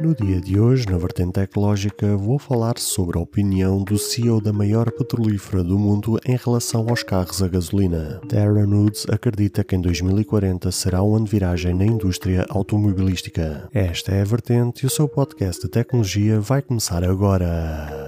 No dia de hoje, na vertente tecnológica, vou falar sobre a opinião do CEO da maior petrolífera do mundo em relação aos carros a gasolina. Darren Woods acredita que em 2040 será um ano de viragem na indústria automobilística. Esta é a vertente e o seu podcast de tecnologia vai começar agora.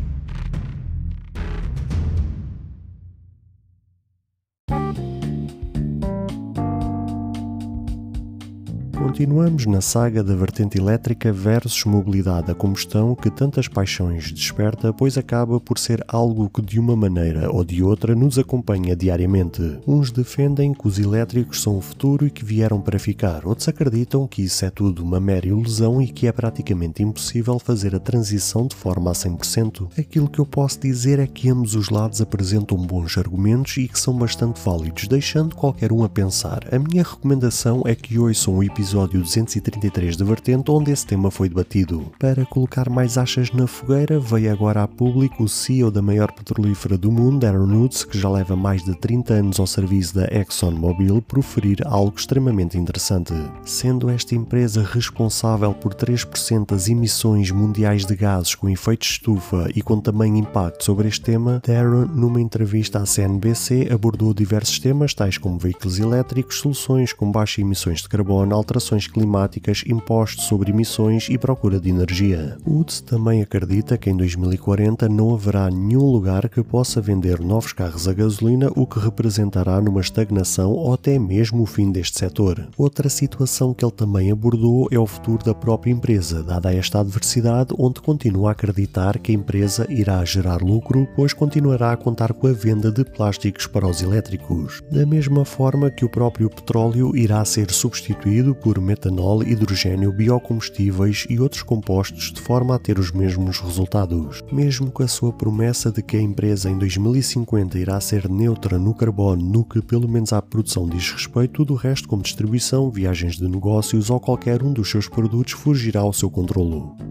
Continuamos na saga da vertente elétrica versus mobilidade a combustão que tantas paixões desperta, pois acaba por ser algo que de uma maneira ou de outra nos acompanha diariamente. Uns defendem que os elétricos são o futuro e que vieram para ficar, outros acreditam que isso é tudo uma mera ilusão e que é praticamente impossível fazer a transição de forma a 100%. Aquilo que eu posso dizer é que ambos os lados apresentam bons argumentos e que são bastante válidos, deixando qualquer um a pensar. A minha recomendação é que ouçam o episódio episódio 233 de Vertente, onde esse tema foi debatido. Para colocar mais achas na fogueira, veio agora a público o CEO da maior petrolífera do mundo, Aaron Woods, que já leva mais de 30 anos ao serviço da ExxonMobil, proferir algo extremamente interessante. Sendo esta empresa responsável por 3% das emissões mundiais de gases com efeito estufa e com também impacto sobre este tema, Darren, numa entrevista à CNBC, abordou diversos temas, tais como veículos elétricos, soluções com baixas emissões de carbono, alterações alterações climáticas, impostos sobre emissões e procura de energia. Woods também acredita que em 2040 não haverá nenhum lugar que possa vender novos carros a gasolina, o que representará numa estagnação ou até mesmo o fim deste setor. Outra situação que ele também abordou é o futuro da própria empresa, dada esta adversidade, onde continua a acreditar que a empresa irá gerar lucro, pois continuará a contar com a venda de plásticos para os elétricos. Da mesma forma que o próprio petróleo irá ser substituído por metanol, hidrogênio, biocombustíveis e outros compostos de forma a ter os mesmos resultados. Mesmo com a sua promessa de que a empresa em 2050 irá ser neutra no carbono no que pelo menos à produção diz respeito, tudo o resto como distribuição, viagens de negócios ou qualquer um dos seus produtos fugirá ao seu controlo.